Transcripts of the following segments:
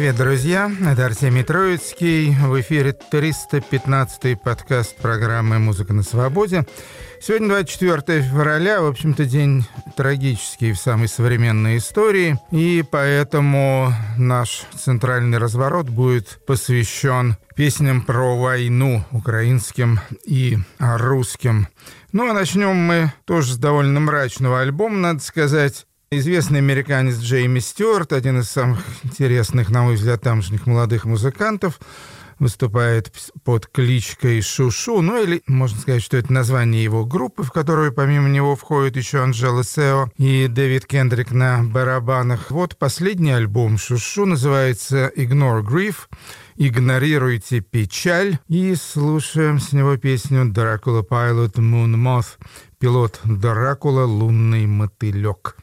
Привет, друзья! Это Артемий Троицкий. В эфире 315-й подкаст программы «Музыка на свободе». Сегодня 24 февраля, в общем-то, день трагический в самой современной истории, и поэтому наш центральный разворот будет посвящен песням про войну украинским и русским. Ну, а начнем мы тоже с довольно мрачного альбома, надо сказать. Известный американец Джейми Стюарт, один из самых интересных, на мой взгляд, тамошних молодых музыкантов, выступает под кличкой Шушу, ну или можно сказать, что это название его группы, в которую помимо него входят еще Анджела Сео и Дэвид Кендрик на барабанах. Вот последний альбом Шушу называется «Ignore Grief», «Игнорируйте печаль» и слушаем с него песню «Дракула Pilot Moon Moth», пилот Дракула «Лунный мотылек».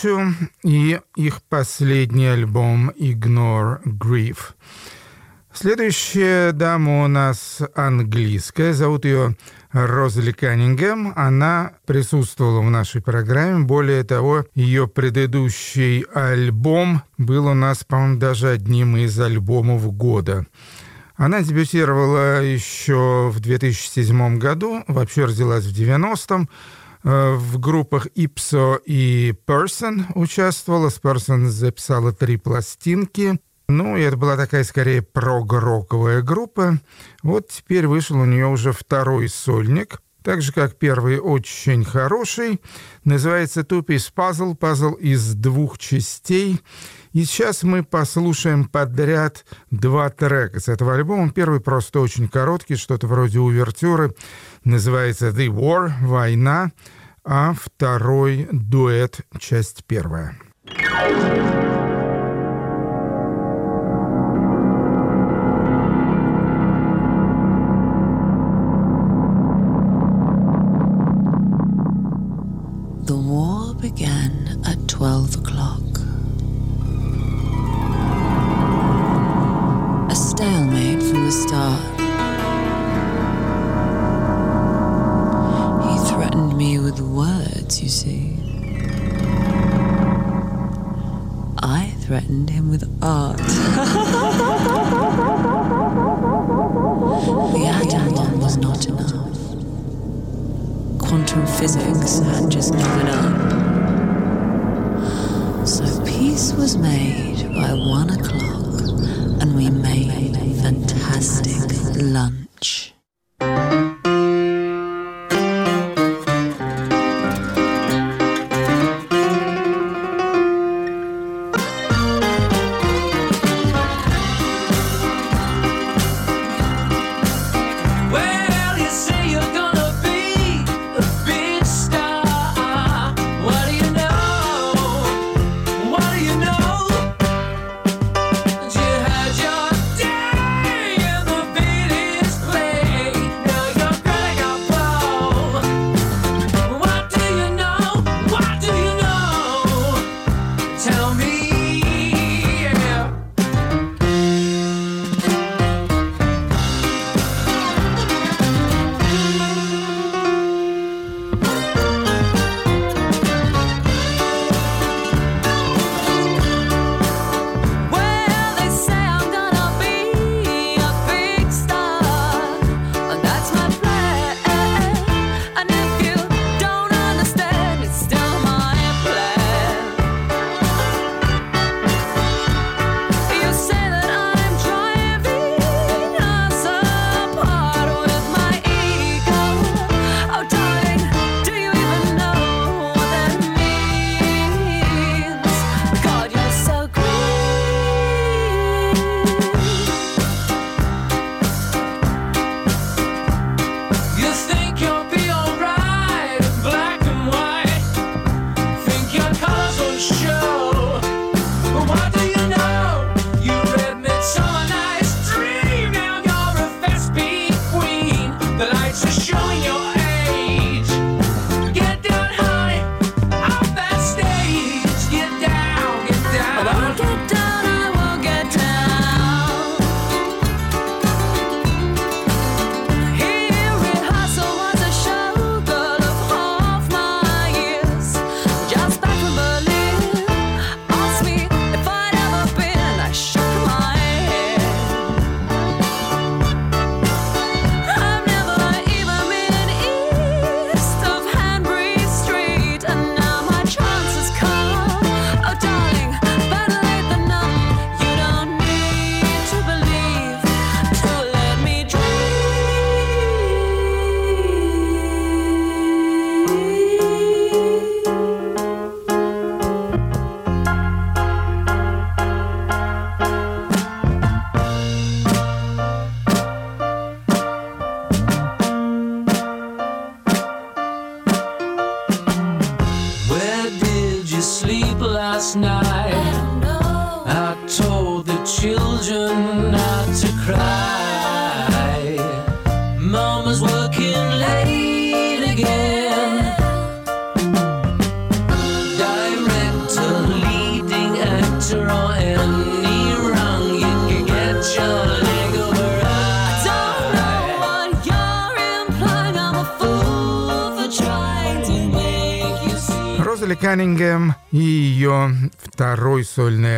Шушу и их последний альбом «Ignore Grief». Следующая дама у нас английская, зовут ее Розали Каннингем. Она присутствовала в нашей программе. Более того, ее предыдущий альбом был у нас, по-моему, даже одним из альбомов года. Она дебютировала еще в 2007 году, вообще родилась в 90-м. Э, в группах «Ipso» и «Person» участвовала. С «Person» записала три пластинки. Ну, и это была такая, скорее, прогроковая группа. Вот теперь вышел у нее уже второй сольник, так же, как первый очень хороший. Называется «Тупис пазл», пазл из двух частей. И сейчас мы послушаем подряд два трека с этого альбома. Первый просто очень короткий, что-то вроде увертюры. Называется «The War» — «Война». А второй дуэт, часть первая.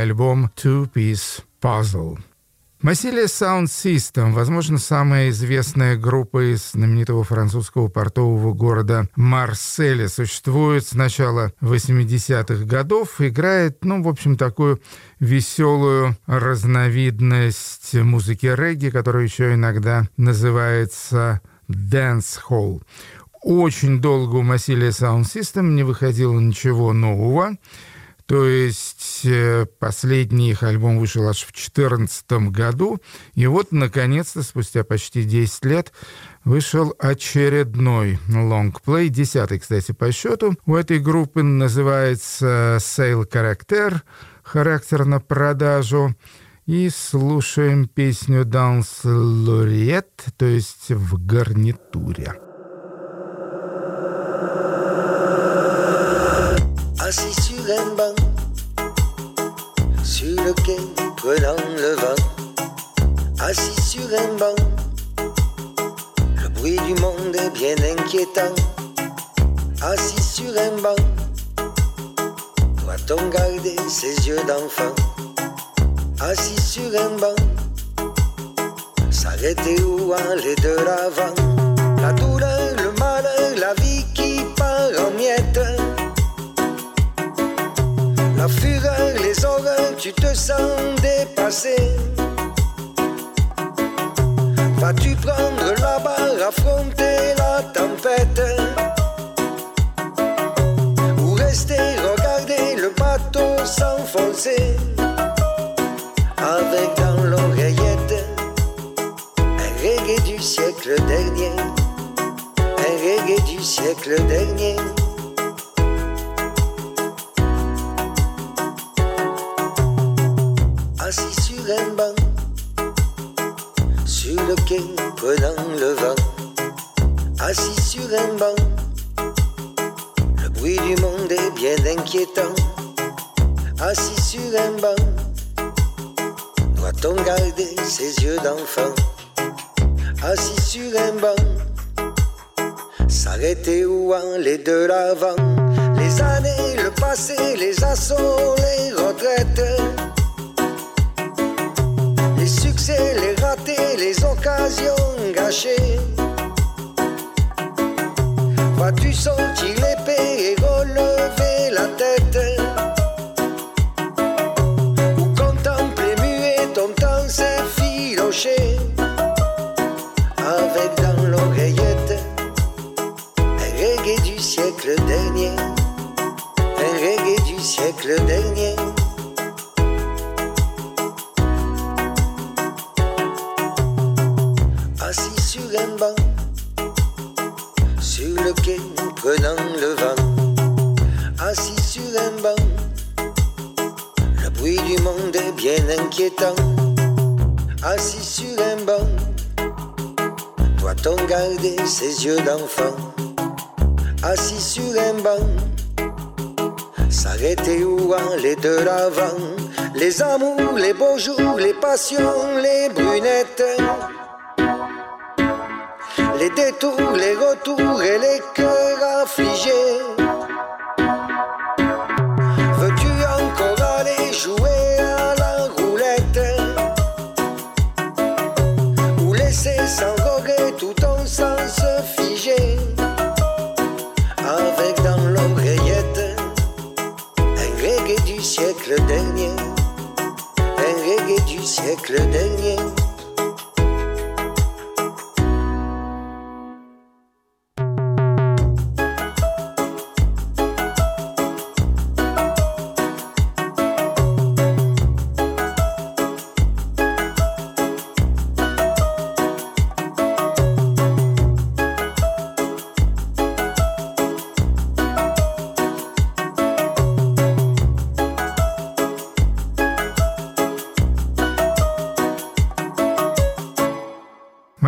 альбом Two Piece Puzzle. Massilia Sound System, возможно, самая известная группа из знаменитого французского портового города Марселя, существует с начала 80-х годов, играет, ну, в общем, такую веселую разновидность музыки регги, которая еще иногда называется дэнс-холл. Очень долго у Massilia Sound System не выходило ничего нового. То есть э, последний их альбом вышел аж в 2014 году. И вот, наконец-то, спустя почти 10 лет, вышел очередной лонгплей, десятый, кстати, по счету. У этой группы называется «Sale Character», характер на продажу. И слушаем песню «Данс Лориет», то есть в гарнитуре. Assis sur un banc, sur le quai, prenant le vent, assis sur un banc. Le bruit du monde est bien inquiétant, assis sur un banc. Doit-on garder ses yeux d'enfant, assis sur un banc, s'arrêter où aller de l'avant? La douleur, le malheur, la vie qui part en miettes. La fureur, les horreurs, tu te sens dépassé. Vas-tu prendre la barre, affronter la tempête? Ou rester, regarder le bateau s'enfoncer? Avec dans l'oreillette un reggae du siècle dernier. Un reggae du siècle dernier un banc, sur le quai prenant le vent, assis sur un banc. Le bruit du monde est bien inquiétant, assis sur un banc. Doit-on garder ses yeux d'enfant, assis sur un banc? S'arrêter où aller de l'avant? Les années, le passé, les assauts, les retraites. Succès, les ratés, les occasions gâchées. Vas-tu sortir l'épée et relever la tête? Ou contempler muet ton temps s'effilocher Avec dans l'oreillette un reggae du siècle dernier. Un reggae du siècle dernier prenant le vent, assis sur un banc. Le bruit du monde est bien inquiétant, assis sur un banc. Doit-on garder ses yeux d'enfant, assis sur un banc? S'arrêter où aller de l'avant? Les amours, les beaux jours, les passions, les brunettes les détours, les retours et les cœurs affligés.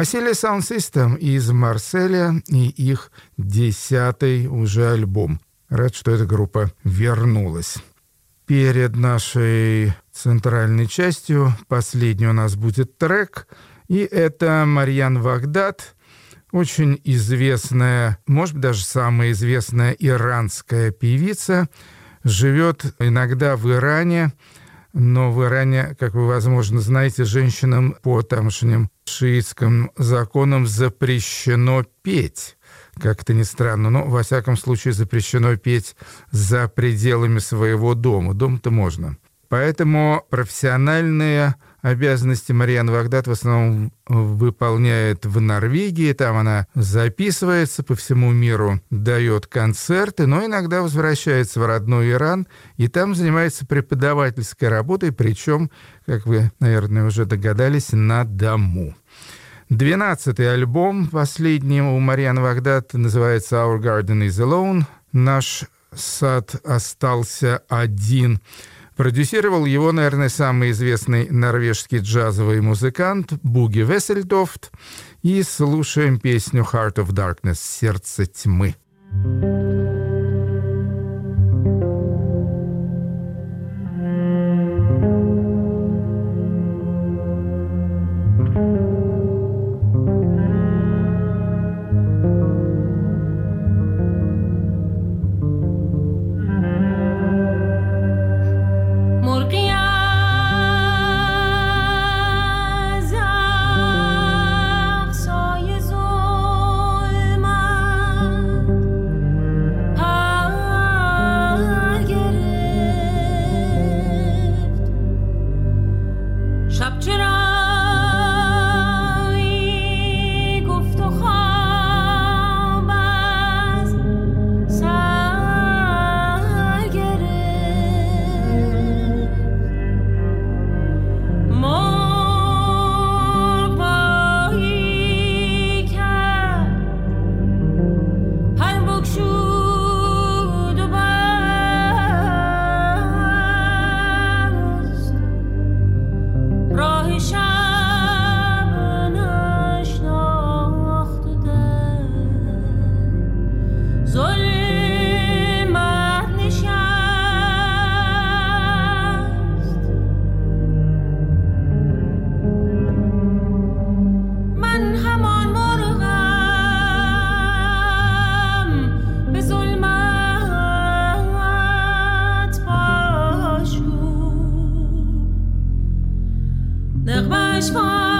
Массилия Sound System из Марселя и их десятый уже альбом. Рад, что эта группа вернулась. Перед нашей центральной частью последний у нас будет трек, и это Марьян Вагдад, очень известная, может быть, даже самая известная иранская певица, живет иногда в Иране, но в Иране, как вы, возможно, знаете, женщинам по тамошним шиитским законам запрещено петь. Как это ни странно, но, во всяком случае, запрещено петь за пределами своего дома. Дом-то можно. Поэтому профессиональные обязанности Марьяна Вагдат в основном выполняет в Норвегии. Там она записывается по всему миру, дает концерты, но иногда возвращается в родной Иран и там занимается преподавательской работой, причем, как вы, наверное, уже догадались, на дому. Двенадцатый альбом, последний у Марьяны Вагдат, называется «Our Garden is Alone». Наш сад остался один. Продюсировал его, наверное, самый известный норвежский джазовый музыкант Буги Весельдофт, И слушаем песню «Heart of Darkness» — «Сердце тьмы». Thank you. nach Weißbach.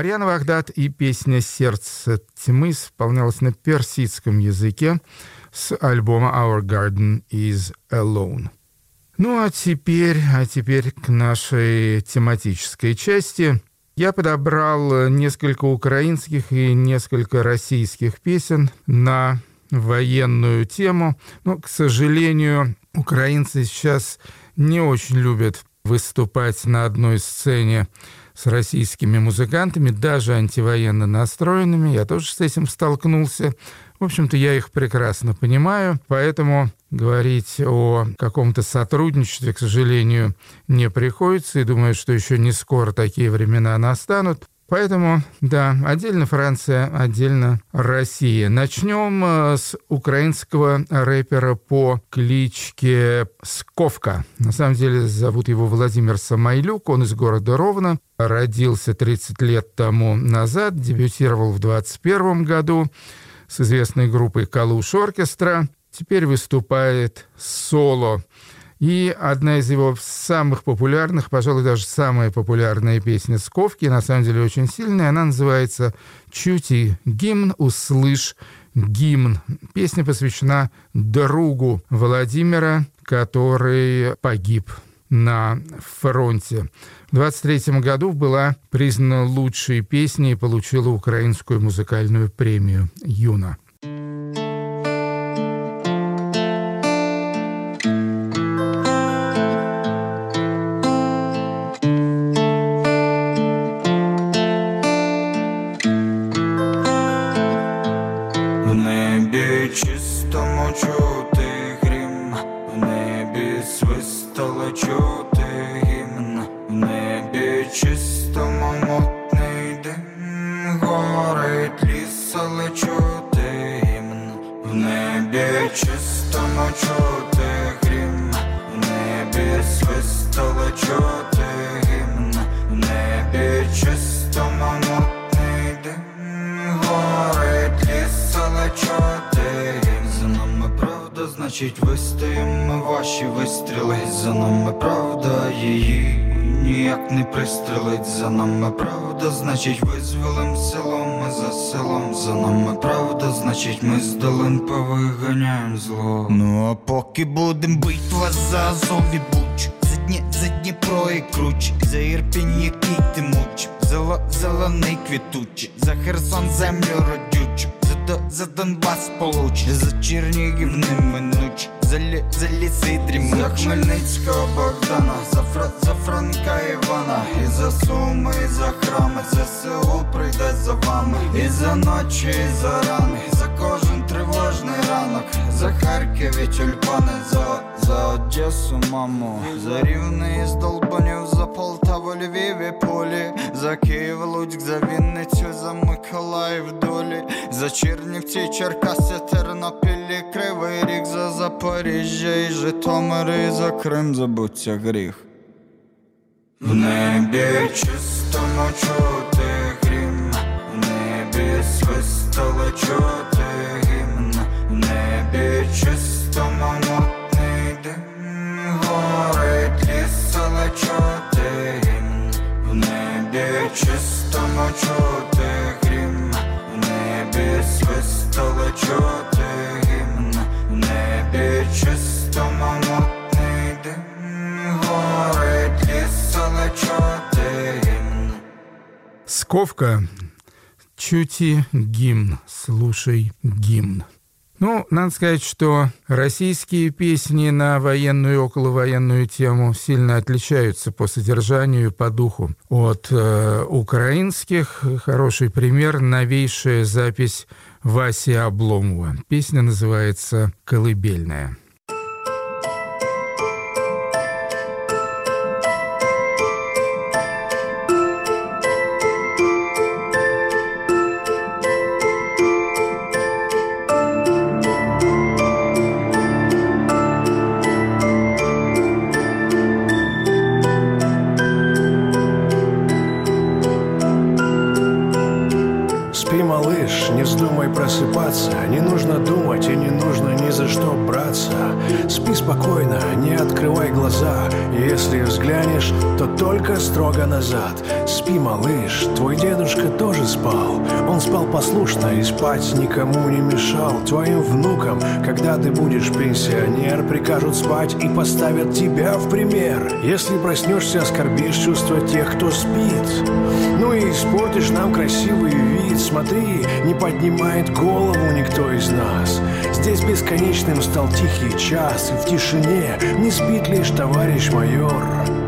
Марьяна Вагдат и песня «Сердце тьмы» исполнялась на персидском языке с альбома «Our Garden is Alone». Ну а теперь, а теперь к нашей тематической части. Я подобрал несколько украинских и несколько российских песен на военную тему. Но, к сожалению, украинцы сейчас не очень любят выступать на одной сцене с российскими музыкантами, даже антивоенно настроенными. Я тоже с этим столкнулся. В общем-то, я их прекрасно понимаю, поэтому говорить о каком-то сотрудничестве, к сожалению, не приходится, и думаю, что еще не скоро такие времена настанут. Поэтому, да, отдельно Франция, отдельно Россия. Начнем э, с украинского рэпера по кличке Сковка. На самом деле зовут его Владимир Самойлюк, он из города Ровно. Родился 30 лет тому назад, дебютировал в 21 году с известной группой «Калуш Оркестра». Теперь выступает соло. И одна из его самых популярных, пожалуй, даже самая популярная песня Сковки, на самом деле очень сильная, она называется «Чути гимн, услышь гимн». Песня посвящена другу Владимира, который погиб на фронте. В 23 году была признана лучшей песней и получила украинскую музыкальную премию «Юна». Вас за Буч За Дні, за Дніпро і Круч. За Ірпінь, який ти муч. Зело, зелений квітучий За Херсон землю родючу. За, за Донбас получ. За Чернігів неминуч За, за ліси дрімучі За Хмельницького Богдана За, Фра, за Франка Івана. І за Суми, і за храми. За село прийде за вами. І за ночі, і за рани. За кожен тривожний ранок. За Харків і тюльпани за Одесу, маму За Рівне із Долбанів За Полтаву, Львів і Полі. За Київ, Луцьк, за Вінницю За Миколаїв, долі. За Чернівці, Черкаси, Тернопіль і Кривий Ріг За Запоріжжя і Житомир І за Крим забуться гріх. В небі чистому чути грім, в небі свистало чути гімн, в небі чистому чистому чути грім, в небі свистало чути гімн, в небі чистому мутний дим, горить ліс, чути гімн. Сковка, чути гимн, слушай гимн. Ну, надо сказать, что российские песни на военную и околовоенную тему сильно отличаются по содержанию и по духу от э, украинских. Хороший пример – новейшая запись Васи Обломова. Песня называется «Колыбельная». Малыш, не вздумай просыпаться. Не нужно думать и не нужно ни за что браться. Спи спокойно, не открывай глаза. Если взглянешь, то только строго назад. Спи, малыш, твой дедушка тоже спал. Он спал послушно и спать никому не мешал. Твоим внукам, когда ты будешь пенсионер Прикажут спать и поставят тебя в пример. Если проснешься, оскорбишь чувства тех, кто спит. Ну и испортишь нам красивый вид Смотри, не поднимает голову никто из нас. Здесь бесконечным стал тихий час и в тишине Не спит лишь товарищ майор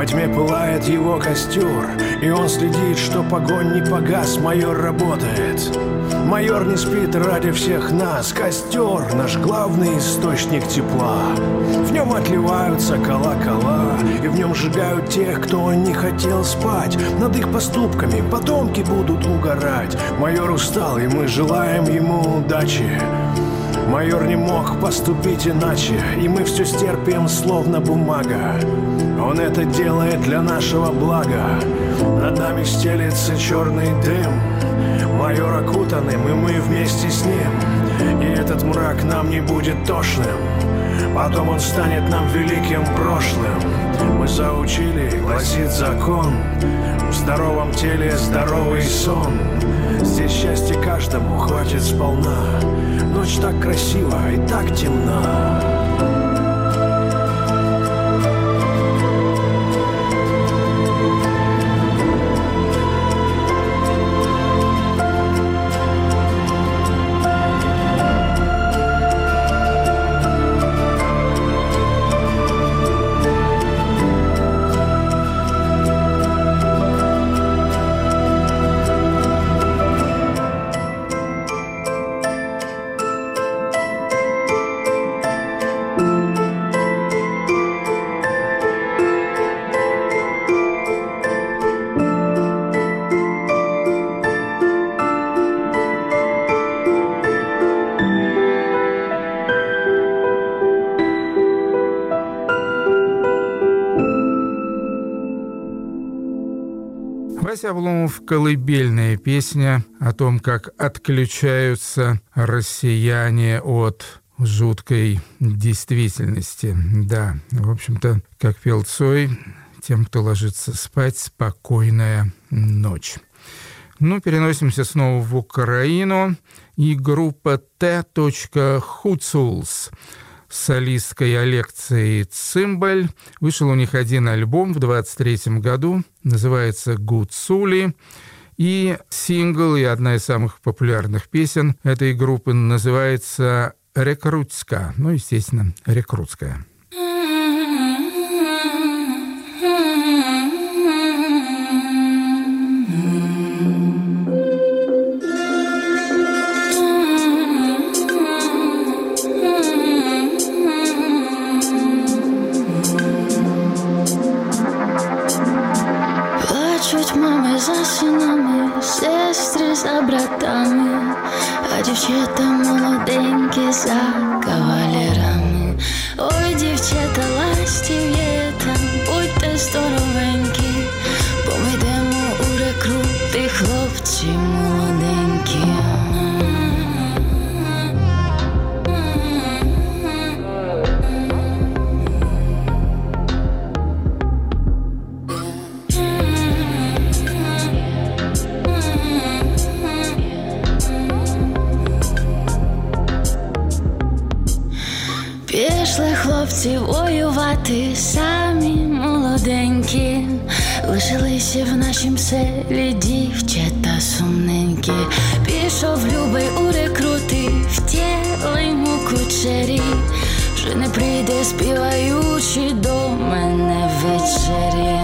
во тьме пылает его костер И он следит, что огонь не погас Майор работает. Майор не спит ради всех нас Костер — наш главный источник тепла. В нем отливаются колокола И в нем сжигают тех, кто не хотел спать. Над их поступками потомки будут угорать. Майор устал, и мы желаем ему удачи Майор не мог поступить иначе, и мы все стерпим, словно бумага. Он это делает для нашего блага. Над нами стелится черный дым. Майор окутанным, и мы вместе с ним. И этот мрак нам не будет тошным. Потом он станет нам великим прошлым. Мы заучили, гласит закон. Здоровом теле здоровый сон. Здесь счастье каждому хватит сполна. Ночь так красива и так темна. Вася Обломов «Колыбельная песня» о том, как отключаются россияне от жуткой действительности. Да, в общем-то, как пел Цой, тем, кто ложится спать, спокойная ночь. Ну, переносимся снова в Украину. И группа T.Hutzul's с солисткой Алекцией Цимбаль. Вышел у них один альбом в 23 году, называется «Гуцули». И сингл, и одна из самых популярных песен этой группы называется «Рекрутска». Ну, естественно, «Рекрутская». Плачуть мами за синами, сестри за братами, а дівчата молоденькі за кавалерами. Ой, дівчата, ластів'єта, будьте здоровенькі, бо ми йдемо у рекрути, хлопці молоденькі. Хлопці воювати, самі молоденькі, лишилися в нашім селі дівчата сумненькі. Пішов любий у рекрути, втіли йому кучері, вже не прийде співаючи до мене ввечері.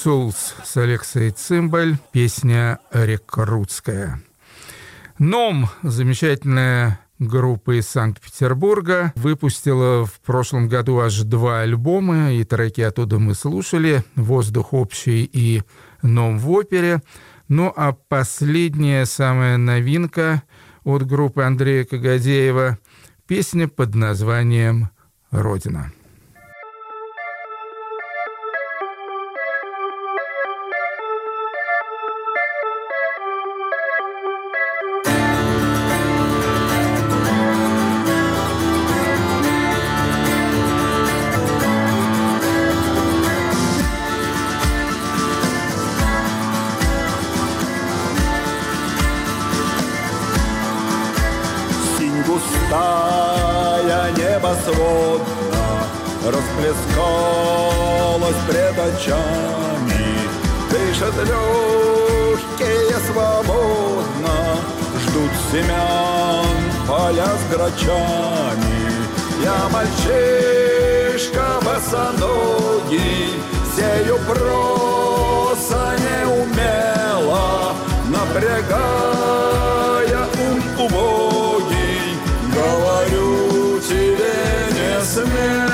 Техуцулс с Алексей Цимбаль, песня «Рекрутская». «Ном» — замечательная группа из Санкт-Петербурга. Выпустила в прошлом году аж два альбома, и треки оттуда мы слушали «Воздух общий» и «Ном в опере». Ну а последняя самая новинка от группы Андрея Кагадеева — песня под названием «Родина». Синь густая небосводна Расплескалась пред очами. Дышат легкие свободно Ждут семян поля с грачами. Я мальчишка босоногий Сею проса неумело Напрягая ум убогий Говорю тебе не смело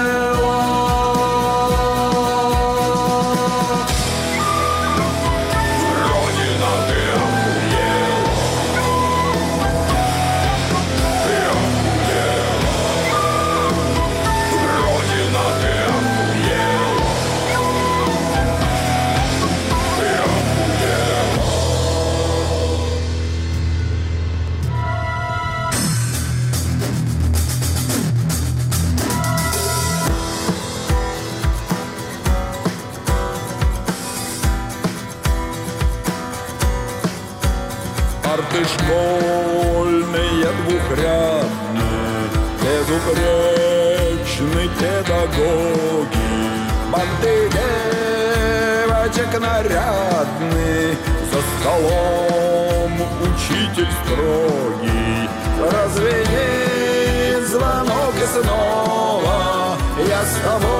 Педагоги, Банды девочек нарядны, За столом учитель строгий. Развенит звонок и снова Я с тобой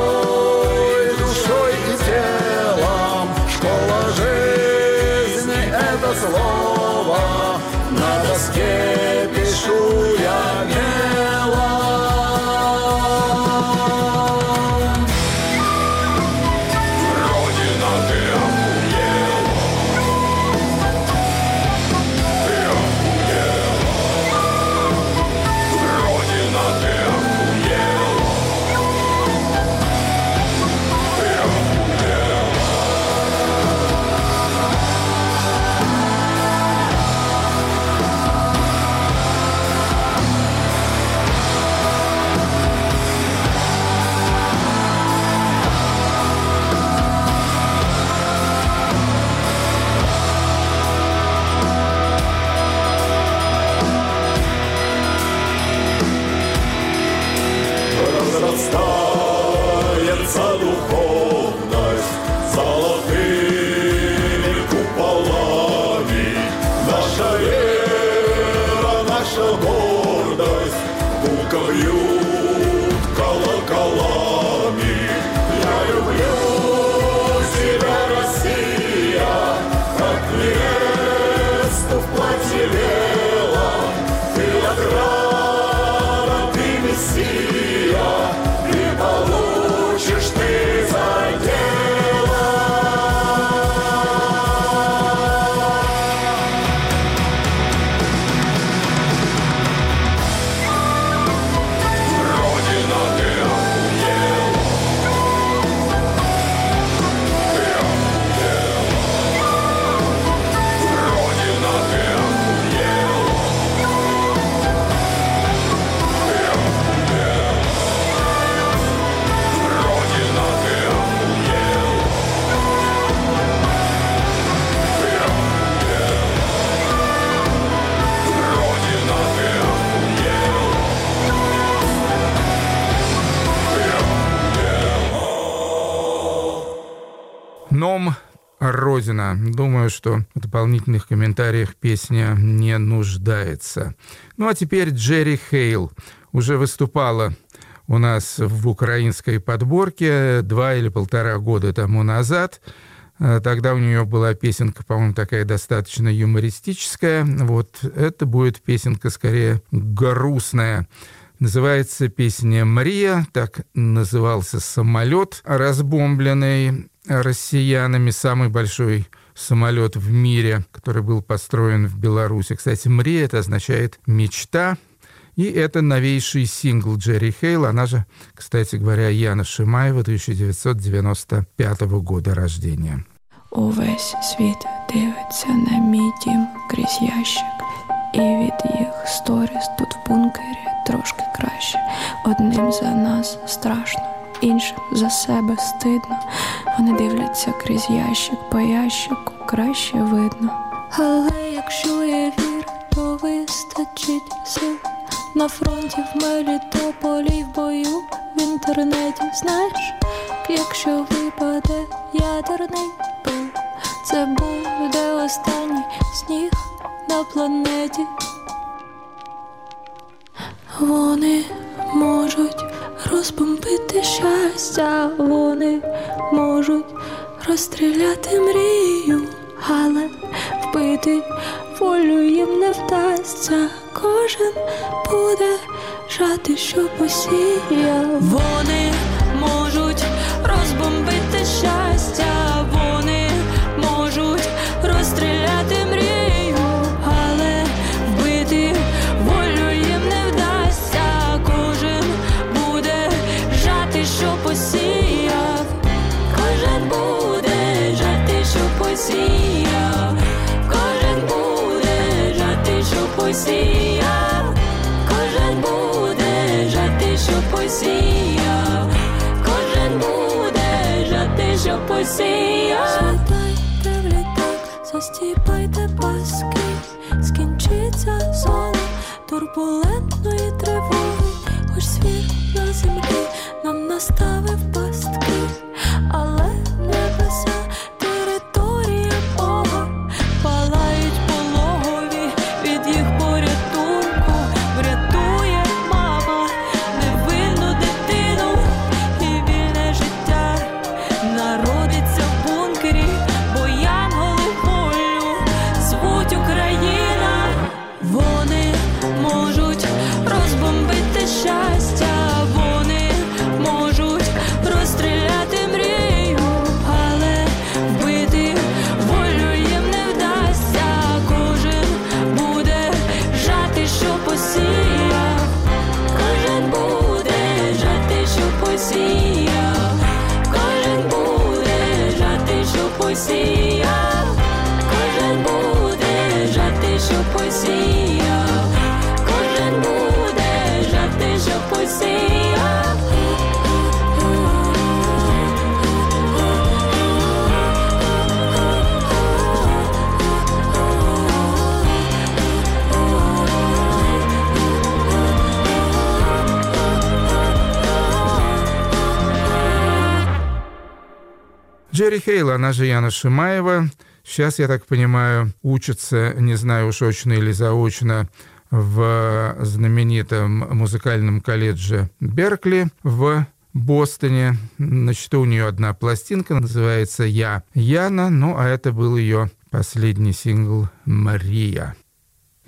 Думаю, что в дополнительных комментариях песня не нуждается. Ну а теперь Джерри Хейл. Уже выступала у нас в украинской подборке два или полтора года тому назад. Э, Тогда у нее была песенка, по-моему, такая достаточно юмористическая. Вот это будет песенка скорее грустная. Называется песня «Мария», так назывался самолет, разбомбленный россиянами, самый большой самолет в мире, который был построен в Беларуси. Кстати, «Мрия» это означает «мечта», и это новейший сингл Джерри Хейл, она же, кстати говоря, Яна Шимаева, 1995 года рождения. Увесь світ дивиться на мій дім крізь ящик, і від їх сторіс тут в бункері трошки краще. Одним за нас страшно, іншим за себе стидно. Вони дивляться крізь ящик, по ящику краще видно. Але якщо є віра, то вистачить сил. На фронті в Мелітополі в бою в інтернеті знаєш, якщо випаде ядерний пил, це буде останній сніг на планеті. Вони можуть розбомбити щастя, вони можуть розстріляти мрію, але вбити волю їм не вдасться. Кожен буде жати, що посіяв. Вони можуть розбомбити щастя, що посіяв. Кожен буде жати, що посіяв. Кожен буде жати, що посіяв. Кожен буде жати, що посіяв. Сідайте в літак, застіпайте паски, скінчиться зона турбулентної тривоги, хоч світ на землі нам наставив пастки, Хейл, она же Яна Шимаева. Сейчас, я так понимаю, учится, не знаю уж очно или заочно, в знаменитом музыкальном колледже Беркли в Бостоне. На счету у нее одна пластинка, называется «Я Яна», ну а это был ее последний сингл «Мария».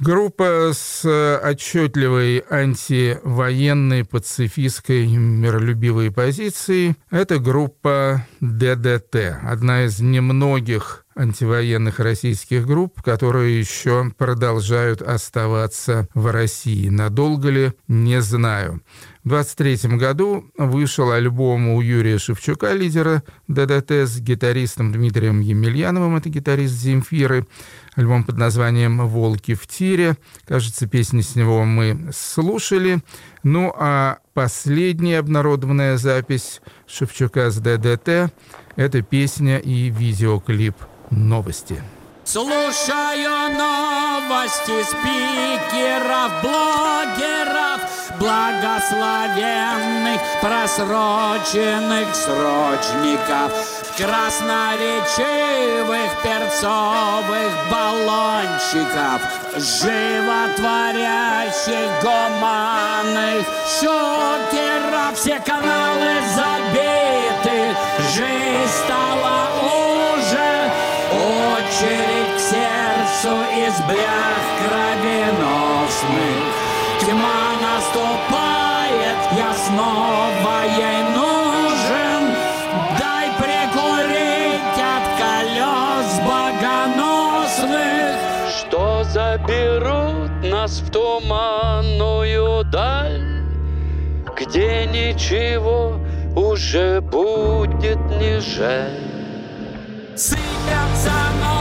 Группа с отчетливой антивоенной, пацифистской, миролюбивой позицией – это группа ДДТ, одна из немногих антивоенных российских групп, которые еще продолжают оставаться в России. Надолго ли, не знаю. В 23 году вышел альбом у Юрия Шевчука, лидера ДДТ, с гитаристом Дмитрием Емельяновым, это гитарист Земфиры. Альбом под названием «Волки в тире». Кажется, песни с него мы слушали. Ну а последняя обнародованная запись Шевчука с ДДТ – это песня и видеоклип «Новости». Слушаю новости спикеров, блогеров, благословенных, просроченных срочников, красноречивых перцовых баллончиков, животворящих гуманных шокеров. Все каналы забиты, жизнь стала уже очередь к сердцу из блях кровеносных. Тьма наступает, я снова ей нужен. Дай прикурить от колес богоносных. Что заберут нас в туманную даль, Где ничего уже будет не жаль. Сыпятся новости,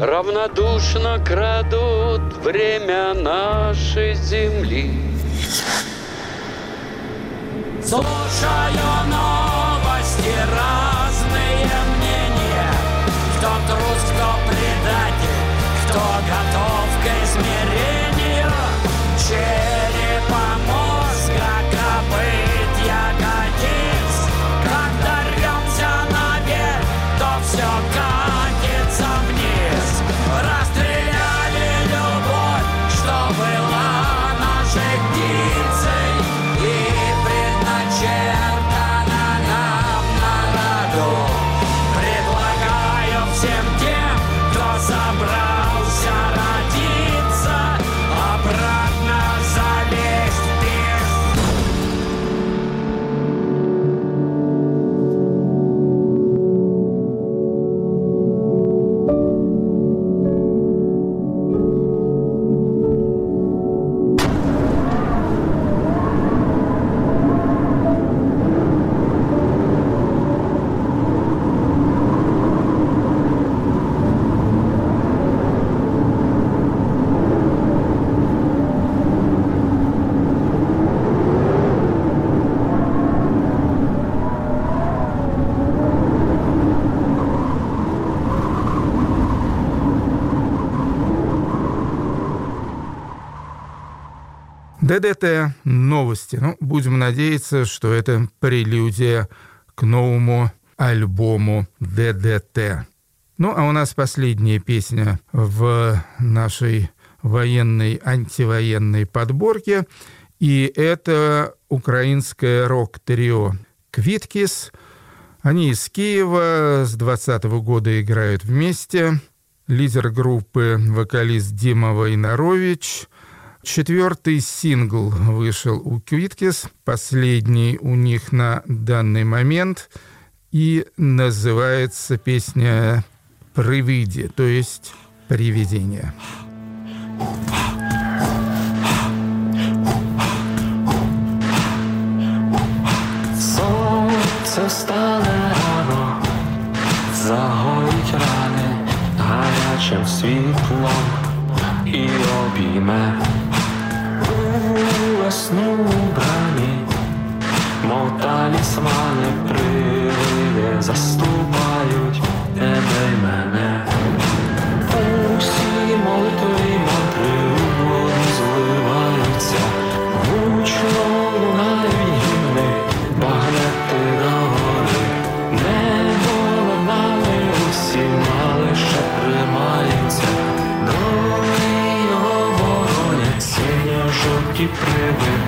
Равнодушно крадут время нашей земли. Слушаю новости, разные мнения Кто трус, кто предатель, кто готов к измерению Черепа, ДДТ новости. Ну, будем надеяться, что это прелюдия к новому альбому ДДТ. Ну, а у нас последняя песня в нашей военной, антивоенной подборке. И это украинское рок-трио «Квиткис». Они из Киева, с 20 года играют вместе. Лидер группы – вокалист Дима Войнарович – Четвертый сингл вышел у Квиткис, последний у них на данный момент, и называется песня «Привиди», то есть «Привидение». Сонце стане рано, загоїть рани гарячим світлом і обійме у весну брані, мов талісмани привиди заступають тебе й мене. Усі молитви синьо-жовті привиди.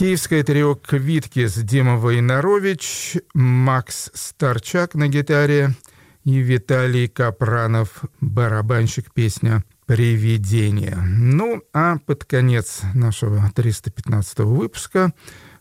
Киевское трио «Квиткис» Дима Войнарович, Макс Старчак на гитаре и Виталий Капранов, барабанщик, песня «Привидение». Ну, а под конец нашего 315 выпуска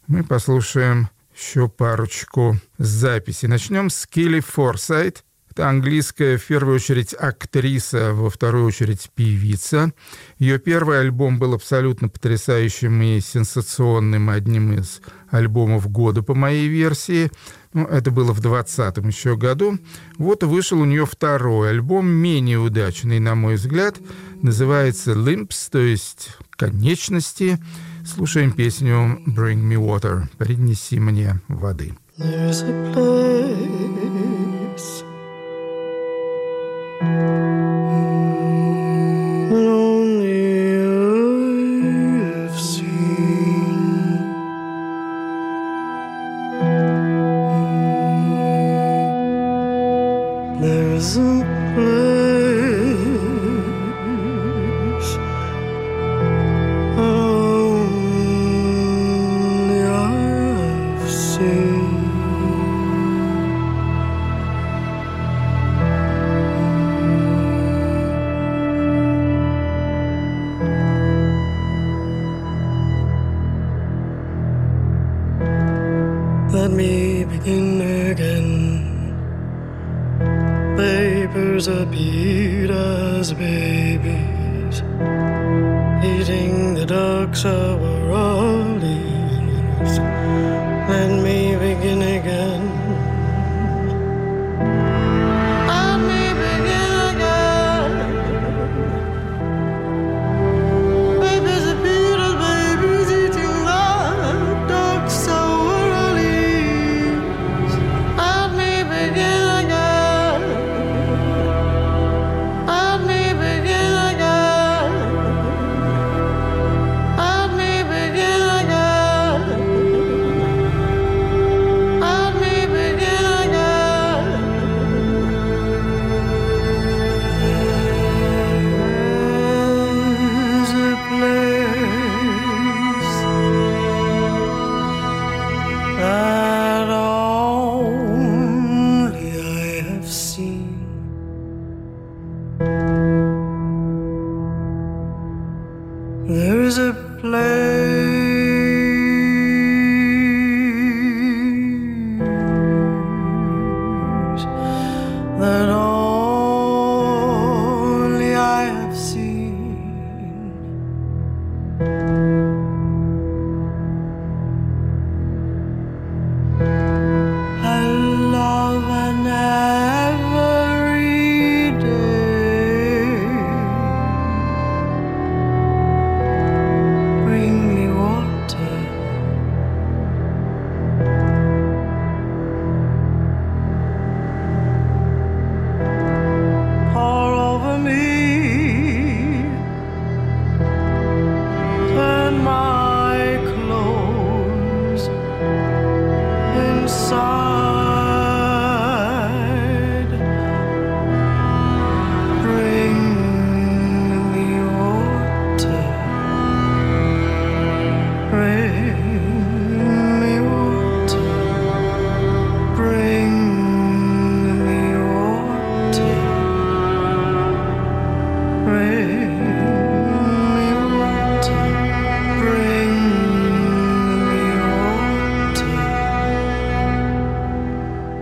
мы послушаем еще парочку записей. Начнем с Килли Форсайт. Это английская, в первую очередь, актриса, во вторую очередь, певица. Ее первый альбом был абсолютно потрясающим и сенсационным, одним из альбомов года, по моей версии. Ну, это было в 20-м еще году. Вот вышел у нее второй альбом, менее удачный, на мой взгляд. Называется «Limps», то есть «Конечности». Слушаем песню «Bring me water», «Принеси мне воды». There's a place Thank you.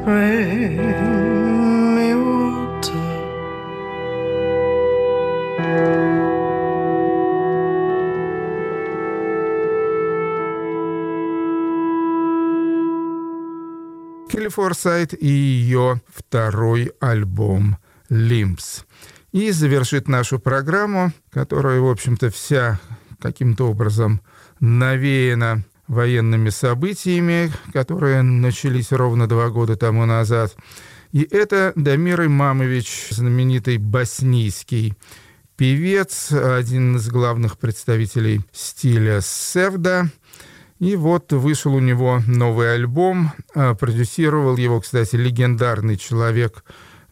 Bring. Келли Форсайт и ее второй альбом «Лимпс». И завершит нашу программу, которая, в общем-то, вся каким-то образом навеяна военными событиями, которые начались ровно два года тому назад. И это Дамир Имамович, знаменитый боснийский певец, один из главных представителей стиля севда. И вот вышел у него новый альбом. А, Продюсировал его, кстати, легендарный человек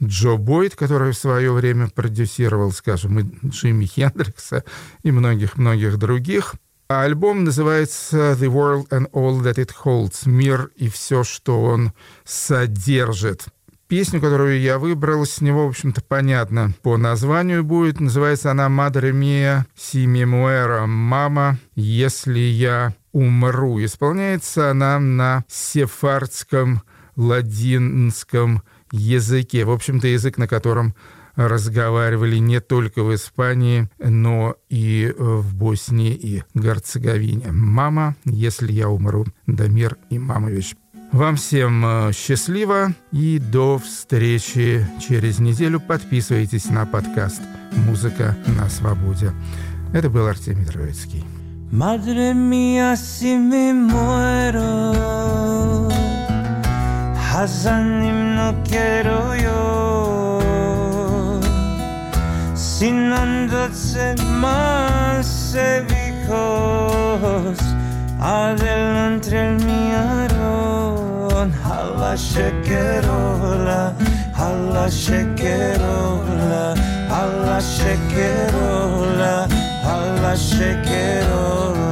Джо Бойд, который в свое время продюсировал, скажем, и Джимми Хендрикса, и многих-многих других. А альбом называется «The World and All That It Holds» — «Мир и все, что он содержит». Песню, которую я выбрал, с него, в общем-то, понятно по названию будет. Называется она «Мадре Мия Си Мемуэра» «Мама, если я умру». Исполняется она на сефардском ладинском языке. В общем-то, язык, на котором разговаривали не только в Испании, но и в Боснии и Герцеговине. «Мама, если я умру». Дамир Имамович. Вам всем э, счастливо и до встречи через неделю. Подписывайтесь на подкаст «Музыка на свободе». Это был Артемий Троицкий. Madre mía, si me muero, Hazanim no quiero yo, Inundándose más evicos Adelante el miarón Hala şekerola Hala şekerola Hala şekerola Hala şekerola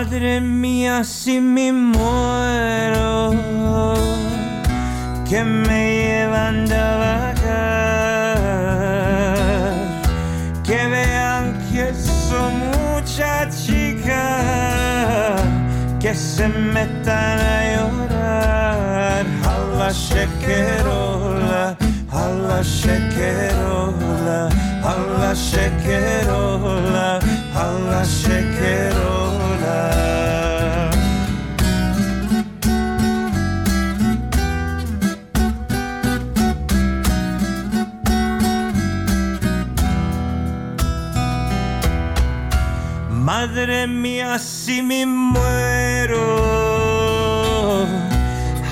Madre mía, si me muero, que me llevan de vagar, que vean que soy mucha chica, que se metan a llorar. A la shekerola, a la shekerola, a la shekerola, a la shekerola. Madre mía, si me muero,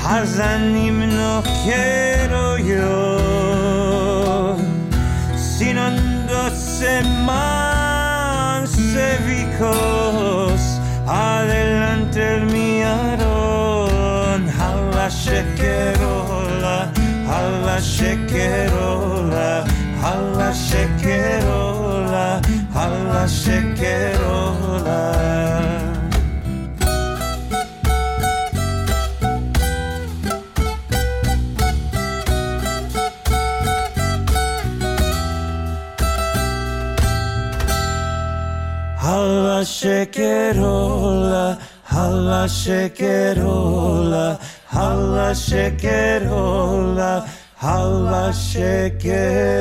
Hazanim no quiero yo, sin doce más hijos, adelante el miarón, a la shekerola, a la shekerola, a la shekerola, alla şekerolar Halla şekerola, halla şekerola, halla şekerola. Halla Shekeroa.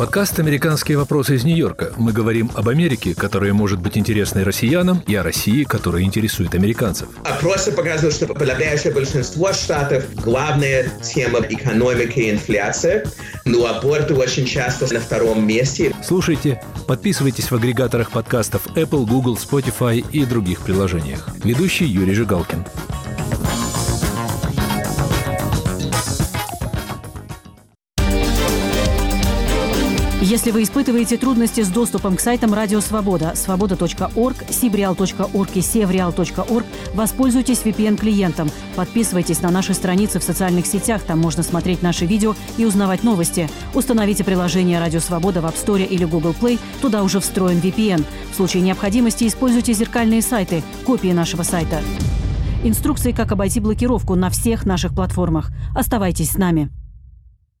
Подкаст «Американские вопросы из Нью-Йорка». Мы говорим об Америке, которая может быть интересной россиянам, и о России, которая интересует американцев. Опросы показывают, что подавляющее большинство штатов главная тема экономика и инфляция, но аборты очень часто на втором месте. Слушайте, подписывайтесь в агрегаторах подкастов Apple, Google, Spotify и других приложениях. Ведущий Юрий Жигалкин. Если вы испытываете трудности с доступом к сайтам Радио Свобода, свобода.орг, сибреал.орг и севреал.орг, воспользуйтесь VPN-клиентом. Подписывайтесь на наши страницы в социальных сетях, там можно смотреть наши видео и узнавать новости. Установите приложение Радио Свобода в App Store или Google Play, туда уже встроен VPN. В случае необходимости используйте зеркальные сайты, копии нашего сайта. Инструкции, как обойти блокировку на всех наших платформах. Оставайтесь с нами.